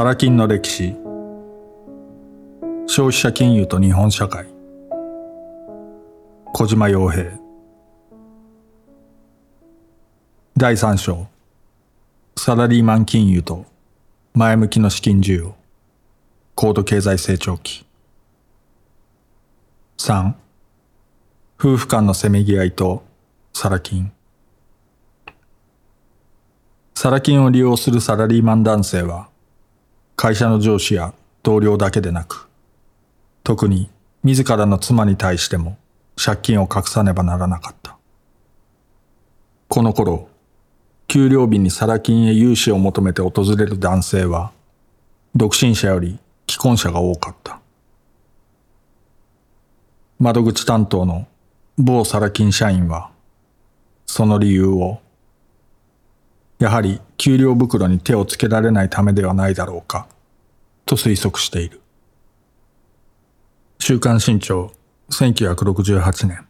サラ金の歴史。消費者金融と日本社会。小島洋平。第3章。サラリーマン金融と前向きの資金需要。高度経済成長期。3夫婦間のせめぎ合いとサラ金。サラ金を利用するサラリーマン男性は会社の上司や同僚だけでなく特に自らの妻に対しても借金を隠さねばならなかった。この頃給料日にサラ金へ融資を求めて訪れる男性は独身者より既婚者が多かった。窓口担当の某サラ金社員は、その理由を、やはり給料袋に手をつけられないためではないだろうか、と推測している。週刊新潮1968年。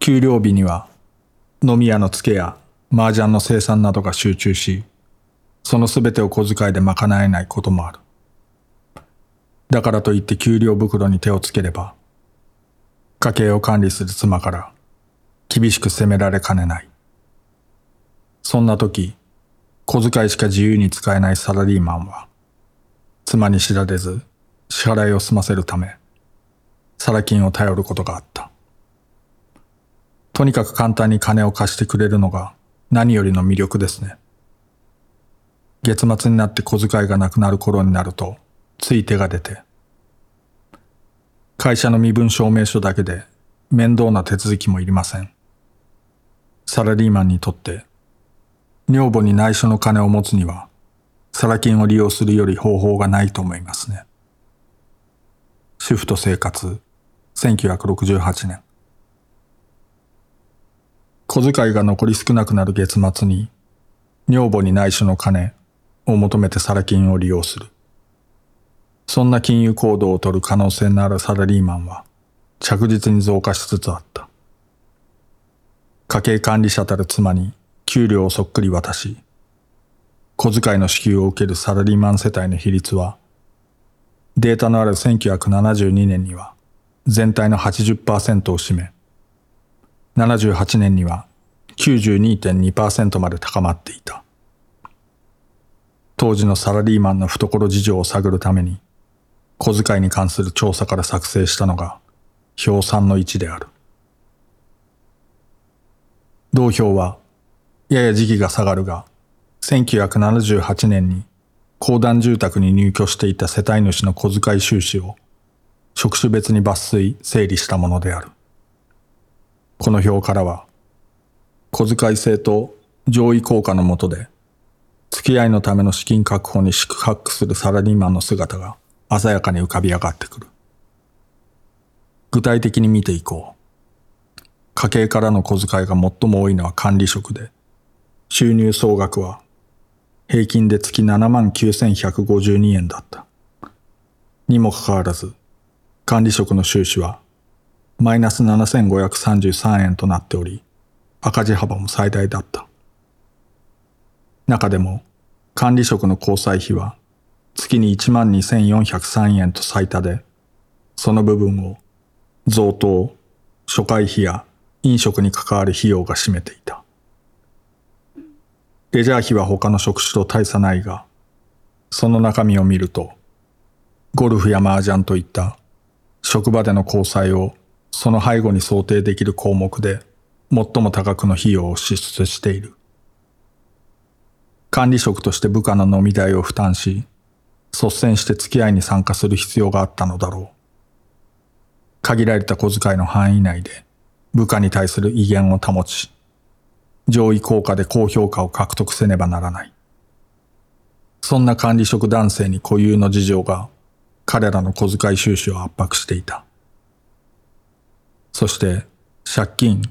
給料日には飲み屋の付けや麻雀の生産などが集中し、そのすべてを小遣いで賄えないこともある。だからといって給料袋に手をつければ、家計を管理する妻から厳しく責められかねない。そんな時、小遣いしか自由に使えないサラリーマンは、妻に知られず支払いを済ませるため、サラ金を頼ることがあった。とにかく簡単に金を貸してくれるのが何よりの魅力ですね。月末になって小遣いがなくなる頃になると、つい手が出て、会社の身分証明書だけで面倒な手続きもいりません。サラリーマンにとって、女房に内緒の金を持つには、サラ金を利用するより方法がないと思いますね。主婦と生活、1968年。小遣いが残り少なくなる月末に、女房に内緒の金を求めてサラ金を利用する。そんな金融行動を取る可能性のあるサラリーマンは着実に増加しつつあった。家計管理者たる妻に給料をそっくり渡し、小遣いの支給を受けるサラリーマン世帯の比率は、データのある1972年には全体の80%を占め、78年には92.2%まで高まっていた。当時のサラリーマンの懐事情を探るために、小遣いに関する調査から作成したのが表3の1である。同表はやや時期が下がるが1978年に公団住宅に入居していた世帯主の小遣い収支を職種別に抜粋整理したものである。この表からは小遣い制と上位効果のもとで付き合いのための資金確保に四苦八苦するサラリーマンの姿が鮮やかに浮かび上がってくる。具体的に見ていこう。家計からの小遣いが最も多いのは管理職で、収入総額は平均で月7万9152円だった。にもかかわらず、管理職の収支はマイナス7533円となっており、赤字幅も最大だった。中でも管理職の交際費は月に12,403円と最多で、その部分を贈答、初回費や飲食に関わる費用が占めていた。レジャー費は他の職種と大差ないが、その中身を見ると、ゴルフや麻雀といった職場での交際をその背後に想定できる項目で最も多額の費用を支出している。管理職として部下の飲み代を負担し、率先して付き合いに参加する必要があったのだろう。限られた小遣いの範囲内で部下に対する威厳を保ち、上位効果で高評価を獲得せねばならない。そんな管理職男性に固有の事情が彼らの小遣い収支を圧迫していた。そして借金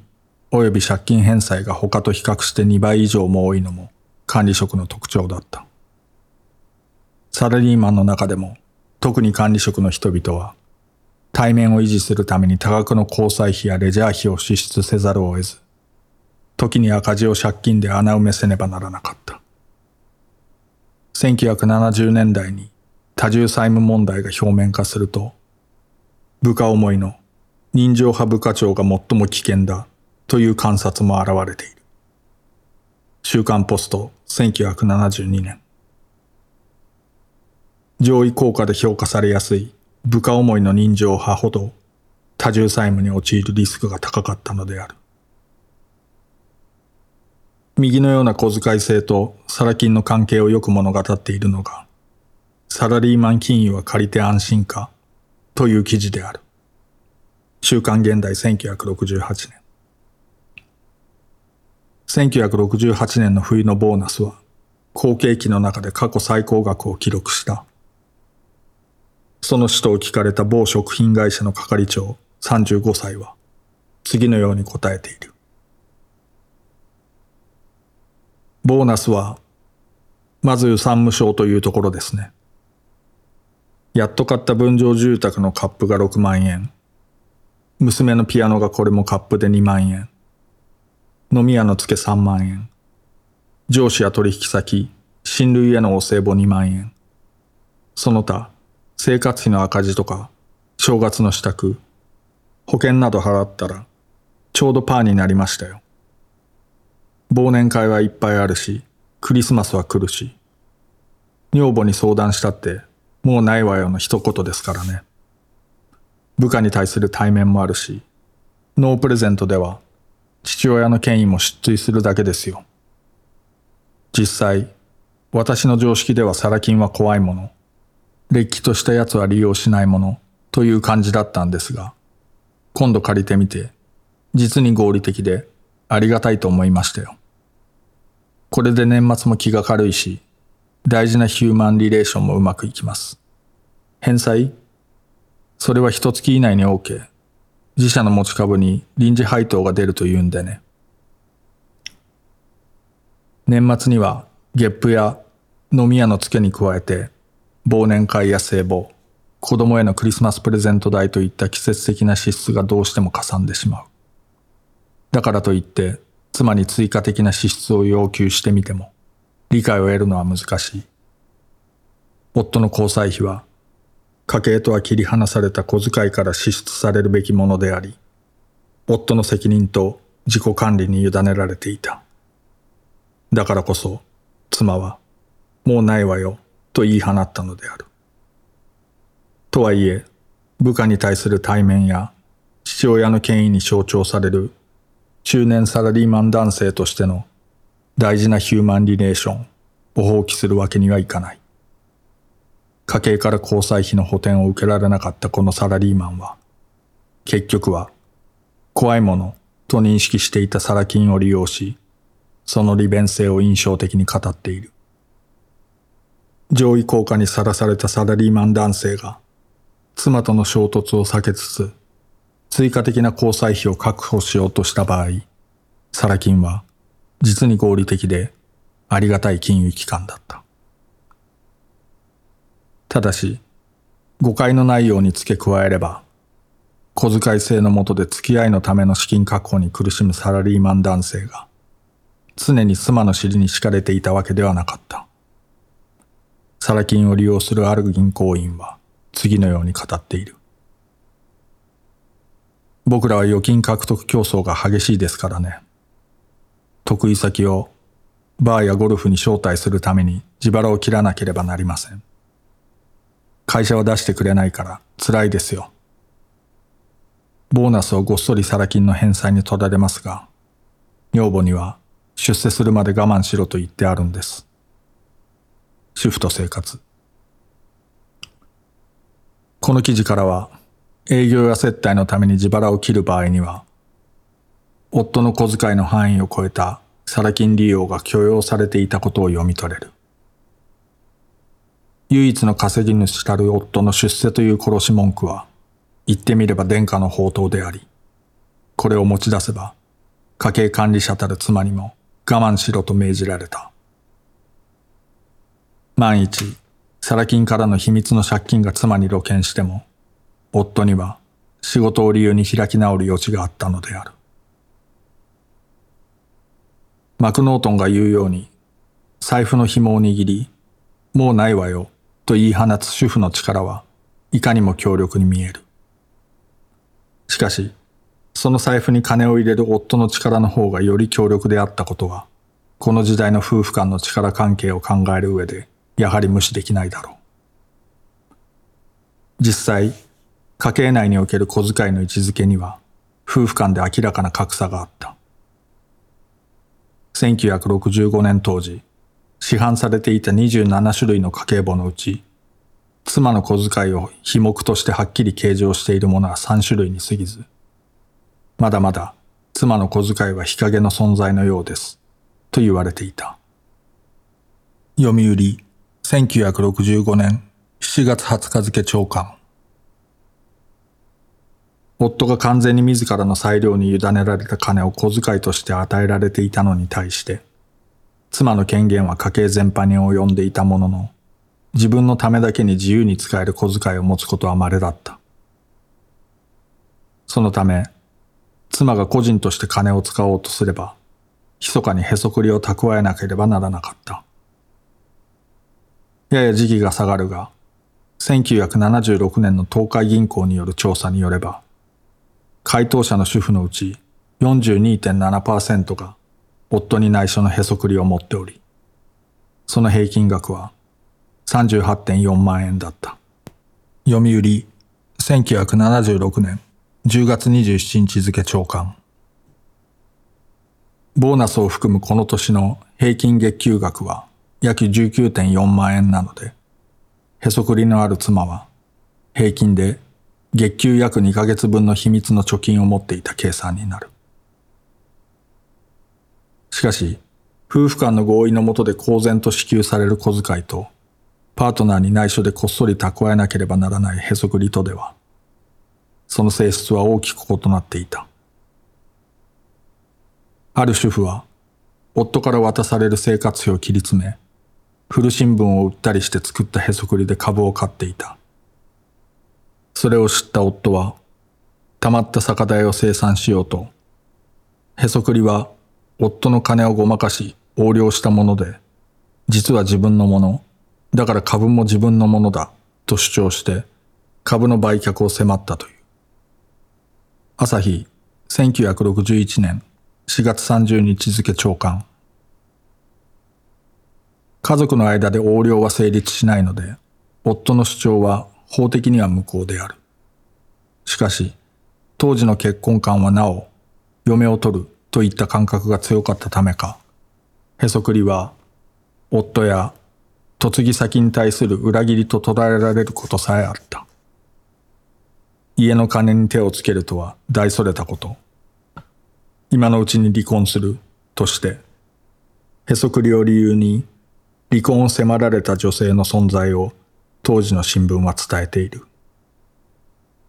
及び借金返済が他と比較して2倍以上も多いのも管理職の特徴だった。サラリーマンの中でも特に管理職の人々は対面を維持するために多額の交際費やレジャー費を支出せざるを得ず、時に赤字を借金で穴埋めせねばならなかった。1970年代に多重債務問題が表面化すると、部下思いの人情派部課長が最も危険だという観察も現れている。週刊ポスト1972年。上位効果で評価されやすい部下思いの人情派ほど多重債務に陥るリスクが高かったのである。右のような小遣い制とサラ金の関係をよく物語っているのが、サラリーマン金融は借りて安心かという記事である。週刊現代1968年。1968年の冬のボーナスは、後継期の中で過去最高額を記録した。その使途を聞かれた某食品会社の係長35歳は、次のように答えている。ボーナスは、まず産務省というところですね。やっと買った分譲住宅のカップが6万円。娘のピアノがこれもカップで2万円。飲み屋の付け3万円。上司や取引先、親類へのお歳暮2万円。その他、生活費の赤字とか、正月の支度、保険など払ったら、ちょうどパーになりましたよ。忘年会はいっぱいあるし、クリスマスは来るし、女房に相談したって、もうないわよの一言ですからね。部下に対する対面もあるし、ノープレゼントでは、父親の権威も失墜するだけですよ。実際、私の常識ではサラ金は怖いもの、れっきとした奴は利用しないもの、という感じだったんですが、今度借りてみて、実に合理的でありがたいと思いましたよ。これで年末も気が軽いし、大事なヒューマンリレーションもうまくいきます。返済？それは一月以内に OK。自社の持ち株に臨時配当が出るというんでね。年末にはゲップや飲み屋の付けに加えて忘年会や聖母、子供へのクリスマスプレゼント代といった季節的な支出がどうしてもかさんでしまう。だからといって妻に追加的な支出を要求してみても、理解を得るのは難しい。夫の交際費は、家計とは切り離された小遣いから支出されるべきものであり、夫の責任と自己管理に委ねられていた。だからこそ、妻は、もうないわよ、と言い放ったのである。とはいえ、部下に対する対面や父親の権威に象徴される中年サラリーマン男性としての大事なヒューマンリレーションを放棄するわけにはいかない。家計から交際費の補填を受けられなかったこのサラリーマンは、結局は怖いものと認識していたサラ金を利用し、その利便性を印象的に語っている。上位効果にさらされたサラリーマン男性が、妻との衝突を避けつつ、追加的な交際費を確保しようとした場合、サラ金は実に合理的でありがたい金融機関だった。ただし、誤解のないように付け加えれば、小遣い制の下で付き合いのための資金確保に苦しむサラリーマン男性が、常に妻の尻に敷かれていたわけではなかった。サラ金を利用するある銀行員は次のように語っている。僕らは預金獲得競争が激しいですからね。得意先をバーやゴルフに招待するために自腹を切らなければなりません。会社は出してくれないから辛いですよ。ボーナスをごっそりサラ金の返済に取られますが、女房には出世するまで我慢しろと言ってあるんです。主婦と生活。この記事からは営業や接待のために自腹を切る場合には、夫の小遣いの範囲を超えたサラ金利用が許容されていたことを読み取れる。唯一の稼ぎ主たる夫の出世という殺し文句は、言ってみれば殿下の宝刀であり、これを持ち出せば、家計管理者たる妻にも我慢しろと命じられた。万一、サラ金からの秘密の借金が妻に露見しても、夫には仕事を理由に開き直る余地があったのである。マクノートンが言うように、財布の紐を握り、もうないわよ、と言い放つ主婦の力はいかにも強力に見える。しかし、その財布に金を入れる夫の力の方がより強力であったことは、この時代の夫婦間の力関係を考える上で、やはり無視できないだろう。実際、家計内における小遣いの位置づけには、夫婦間で明らかな格差があった。1965年当時、市販されていた27種類の家計簿のうち、妻の小遣いを非目としてはっきり計上しているものは3種類に過ぎず、まだまだ妻の小遣いは日陰の存在のようです、と言われていた。読売、1965年7月20日付長官。夫が完全に自らの裁量に委ねられた金を小遣いとして与えられていたのに対して、妻の権限は家計全般に及んでいたものの、自分のためだけに自由に使える小遣いを持つことは稀だった。そのため、妻が個人として金を使おうとすれば、密かにへそくりを蓄えなければならなかった。やや時期が下がるが、1976年の東海銀行による調査によれば、回答者の主婦のうち42.7%が夫に内緒のへそくりを持っており、その平均額は38.4万円だった。読売、1976年10月27日付長官。ボーナスを含むこの年の平均月給額は約19.4万円なので、へそくりのある妻は平均で月給約2ヶ月分の秘密の貯金を持っていた計算になる。しかし、夫婦間の合意のもとで公然と支給される小遣いと、パートナーに内緒でこっそり蓄えなければならないへそくりとでは、その性質は大きく異なっていた。ある主婦は、夫から渡される生活費を切り詰め、古新聞を売ったりして作ったへそくりで株を買っていた。それを知った夫は、溜まった酒代を生産しようと、へそくりは夫の金をごまかし横領したもので、実は自分のもの、だから株も自分のものだ、と主張して株の売却を迫ったという。朝日、1961年4月30日付長官。家族の間で横領は成立しないので、夫の主張は法的には無効である。しかし、当時の結婚観はなお、嫁を取るといった感覚が強かったためか、へそくりは、夫や嫁ぎ先に対する裏切りと捉えられることさえあった。家の金に手をつけるとは大それたこと。今のうちに離婚するとして、へそくりを理由に離婚を迫られた女性の存在を当時の新聞は伝えている。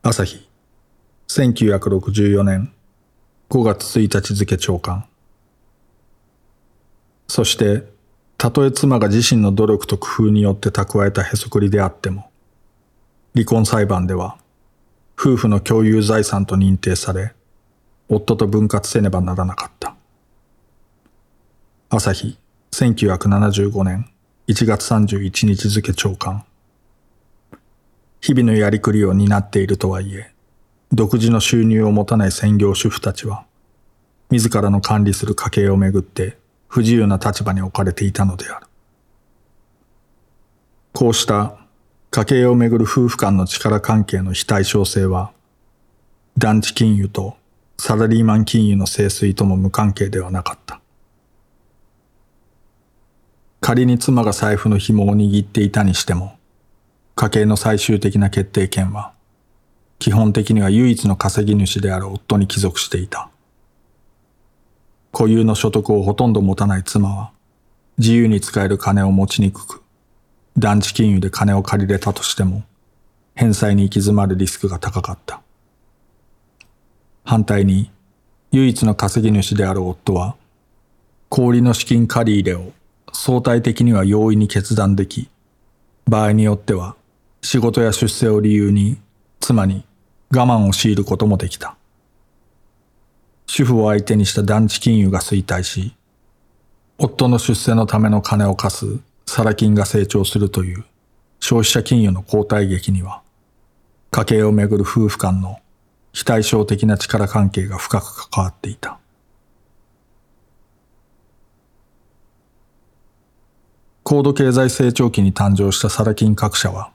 朝日、1964年5月1日付長官。そして、たとえ妻が自身の努力と工夫によって蓄えたへそくりであっても、離婚裁判では、夫婦の共有財産と認定され、夫と分割せねばならなかった。朝日、1975年1月31日付長官。日々のやりくりを担っているとはいえ、独自の収入を持たない専業主婦たちは、自らの管理する家計をめぐって不自由な立場に置かれていたのである。こうした家計をめぐる夫婦間の力関係の非対称性は、団地金融とサラリーマン金融の清水とも無関係ではなかった。仮に妻が財布の紐を握っていたにしても、家計の最終的な決定権は、基本的には唯一の稼ぎ主である夫に帰属していた。固有の所得をほとんど持たない妻は、自由に使える金を持ちにくく、団地金融で金を借りれたとしても、返済に行き詰まるリスクが高かった。反対に、唯一の稼ぎ主である夫は、氷の資金借り入れを相対的には容易に決断でき、場合によっては仕事や出世を理由に妻に我慢を強いることもできた。主婦を相手にした団地金融が衰退し、夫の出世のための金を貸すサラ金が成長するという消費者金融の交代劇には、家計をめぐる夫婦間の非対称的な力関係が深く関わっていた。高度経済成長期に誕生したサラ金各社は、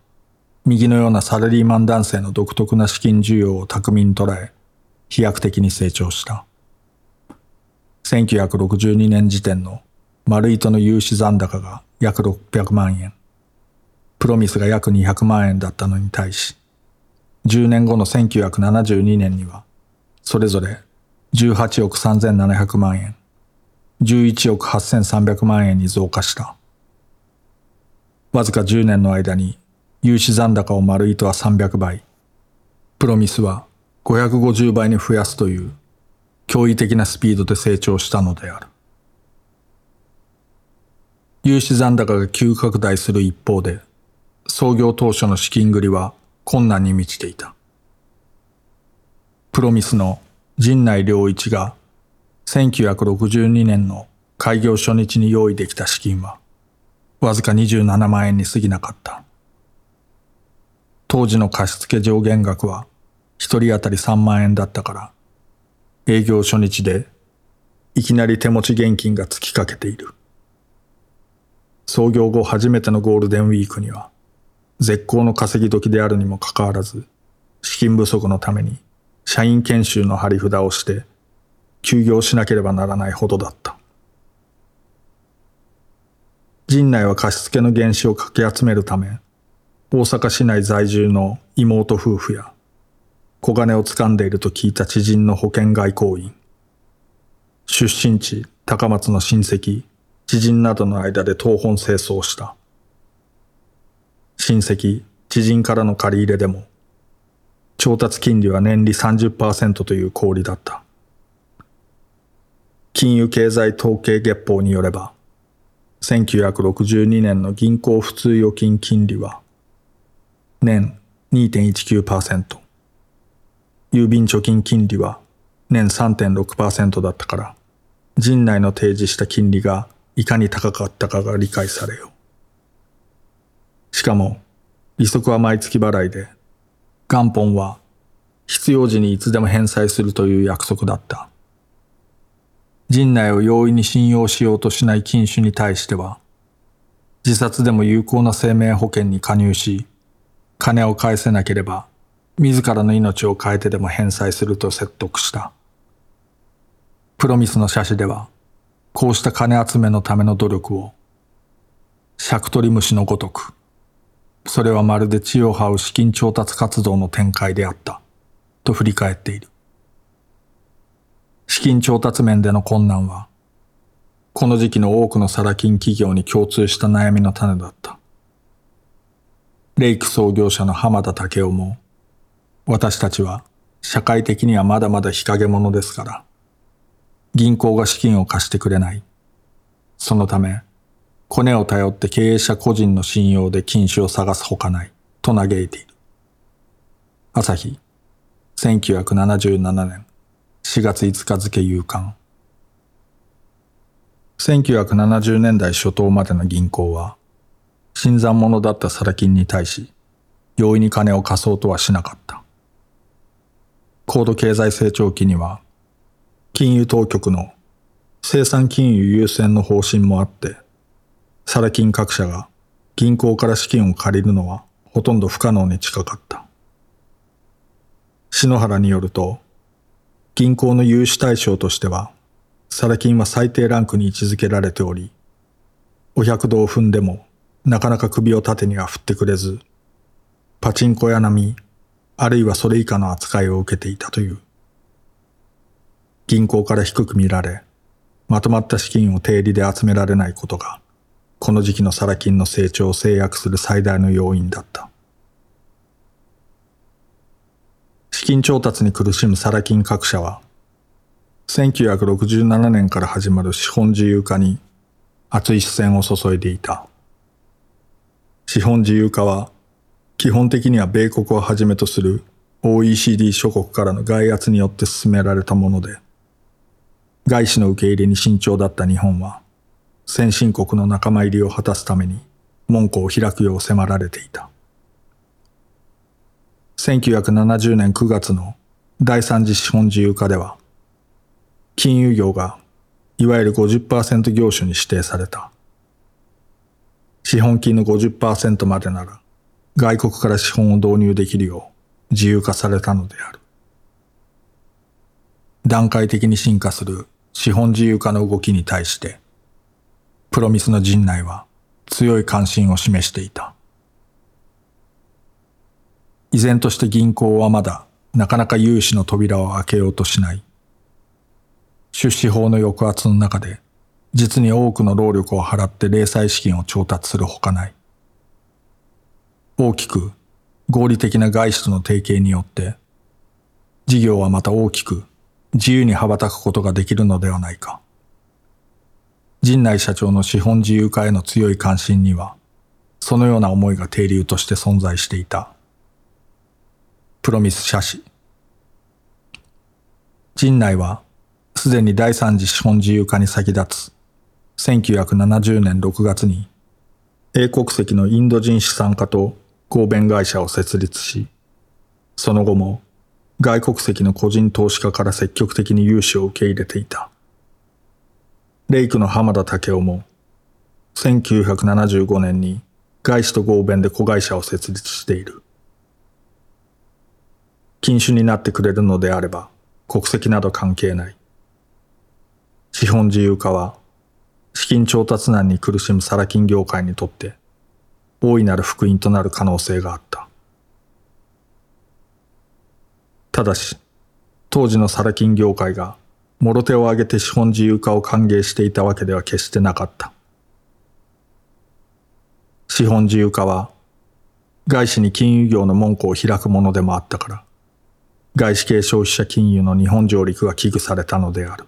右のようなサラリーマン男性の独特な資金需要を巧みに捉え、飛躍的に成長した。1962年時点の丸糸の融資残高が約600万円、プロミスが約200万円だったのに対し、10年後の1972年には、それぞれ18億3700万円、11億8300万円に増加した。わずか10年の間に融資残高を丸糸は300倍、プロミスは550倍に増やすという驚異的なスピードで成長したのである。融資残高が急拡大する一方で、創業当初の資金繰りは困難に満ちていた。プロミスの陣内良一が1962年の開業初日に用意できた資金はわずか27万円に過ぎなかった。当時の貸付上限額は一人当たり3万円だったから、営業初日でいきなり手持ち現金が突きかけている。創業後初めてのゴールデンウィークには、絶好の稼ぎ時であるにもかかわらず、資金不足のために社員研修の張り札をして休業しなければならないほどだった。陣内は貸付の原資をかき集めるため、大阪市内在住の妹夫婦や、小金を掴んでいると聞いた知人の保険外交員、出身地高松の親戚、知人などの間で東本清掃した。親戚、知人からの借り入れでも、調達金利は年利30%という氷だった。金融経済統計月報によれば、1962年の銀行普通預金金利は年2.19%郵便貯金金利は年3.6%だったから陣内の提示した金利がいかに高かったかが理解されよ。しかも利息は毎月払いで元本は必要時にいつでも返済するという約束だった。陣内を容易に信用しようとしない禁酒に対しては、自殺でも有効な生命保険に加入し、金を返せなければ、自らの命を変えてでも返済すると説得した。プロミスの写真では、こうした金集めのための努力を、シャクトリムシのごとく、それはまるで地を這う資金調達活動の展開であった、と振り返っている。資金調達面での困難は、この時期の多くのサラ金企業に共通した悩みの種だった。レイク創業者の浜田武雄も、私たちは社会的にはまだまだ日陰者ですから、銀行が資金を貸してくれない。そのため、コネを頼って経営者個人の信用で禁止を探すほかない、と嘆いている。朝日、1977年4月5日付夕刊1970年代初頭までの銀行は新参者だったサラ金に対し容易に金を貸そうとはしなかった。高度経済成長期には金融当局の生産金融優先の方針もあってサラ金各社が銀行から資金を借りるのはほとんど不可能に近かった。篠原によると銀行の融資対象としては、サラ金は最低ランクに位置づけられており、お百度を踏んでもなかなか首を縦には振ってくれず、パチンコ屋並み、あるいはそれ以下の扱いを受けていたという。銀行から低く見られ、まとまった資金を定理で集められないことが、この時期のサラ金の成長を制約する最大の要因だった。資金調達に苦しむサラ金各社は、1967年から始まる資本自由化に熱い視線を注いでいた。資本自由化は、基本的には米国をはじめとする OECD 諸国からの外圧によって進められたもので、外資の受け入れに慎重だった日本は、先進国の仲間入りを果たすために門戸を開くよう迫られていた。1970年9月の第三次資本自由化では、金融業がいわゆる50%業種に指定された。資本金の50%までなら外国から資本を導入できるよう自由化されたのである。段階的に進化する資本自由化の動きに対して、プロミスの陣内は強い関心を示していた。依然として銀行はまだなかなか融資の扉を開けようとしない。出資法の抑圧の中で実に多くの労力を払って零細資金を調達するほかない。大きく合理的な外資との提携によって事業はまた大きく自由に羽ばたくことができるのではないか。陣内社長の資本自由化への強い関心には、そのような思いが定流として存在していた。プロミス社氏。陣内は、すでに第三次資本自由化に先立つ、1970年6月に、英国籍のインド人資産家と合弁会社を設立し、その後も外国籍の個人投資家から積極的に融資を受け入れていた。レイクの浜田武雄も、1975年に外資と合弁で子会社を設立している。禁酒になってくれるのであれば、国籍など関係ない。資本自由化は、資金調達難に苦しむサラ金業界にとって、大いなる福音となる可能性があった。ただし、当時のサラ金業界が、もろ手を挙げて資本自由化を歓迎していたわけでは決してなかった。資本自由化は、外資に金融業の門戸を開くものでもあったから、外資系消費者金融の日本上陸が危惧されたのである。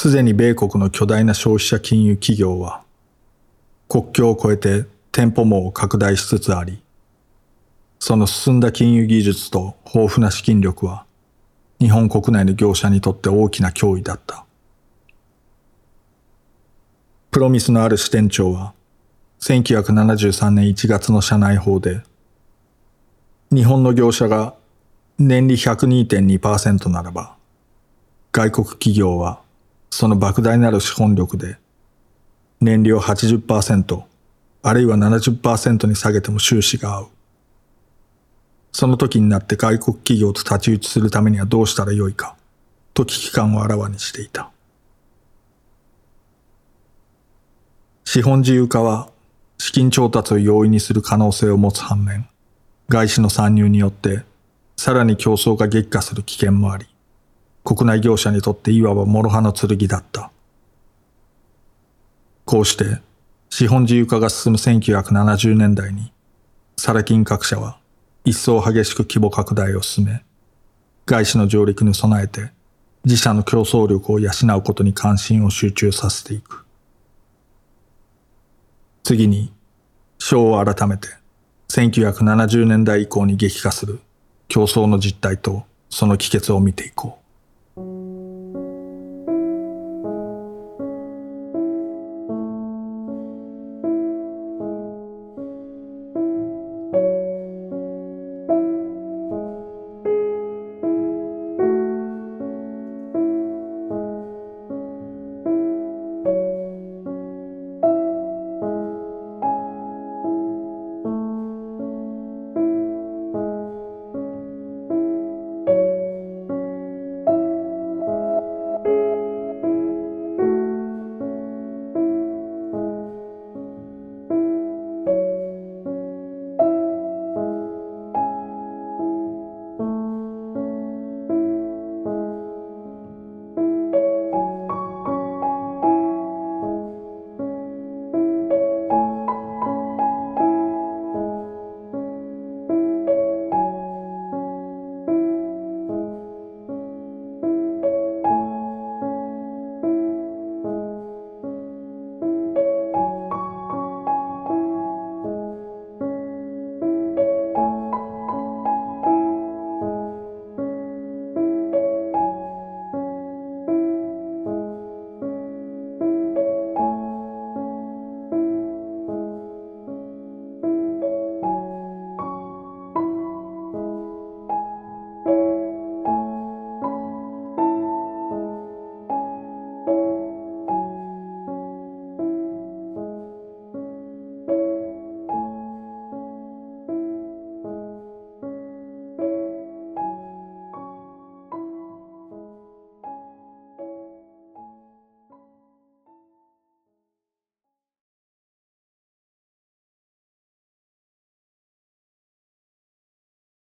すでに米国の巨大な消費者金融企業は、国境を越えて店舗網を拡大しつつあり、その進んだ金融技術と豊富な資金力は、日本国内の業者にとって大きな脅威だった。プロミスのある支店長は、1973年1月の社内法で、日本の業者が年利102.2%ならば、外国企業はその莫大なる資本力で、年利を80%、あるいは70%に下げても収支が合う。その時になって外国企業と立ち打ちするためにはどうしたらよいか、と危機感をあらわにしていた。資本自由化は資金調達を容易にする可能性を持つ反面、外資の参入によってさらに競争が激化する危険もあり、国内業者にとっていわば諸刃の剣だった。こうして資本自由化が進む1970年代に、サラ金各社は一層激しく規模拡大を進め、外資の上陸に備えて自社の競争力を養うことに関心を集中させていく。次に、章を改めて、1970年代以降に激化する競争の実態とその帰結を見ていこう。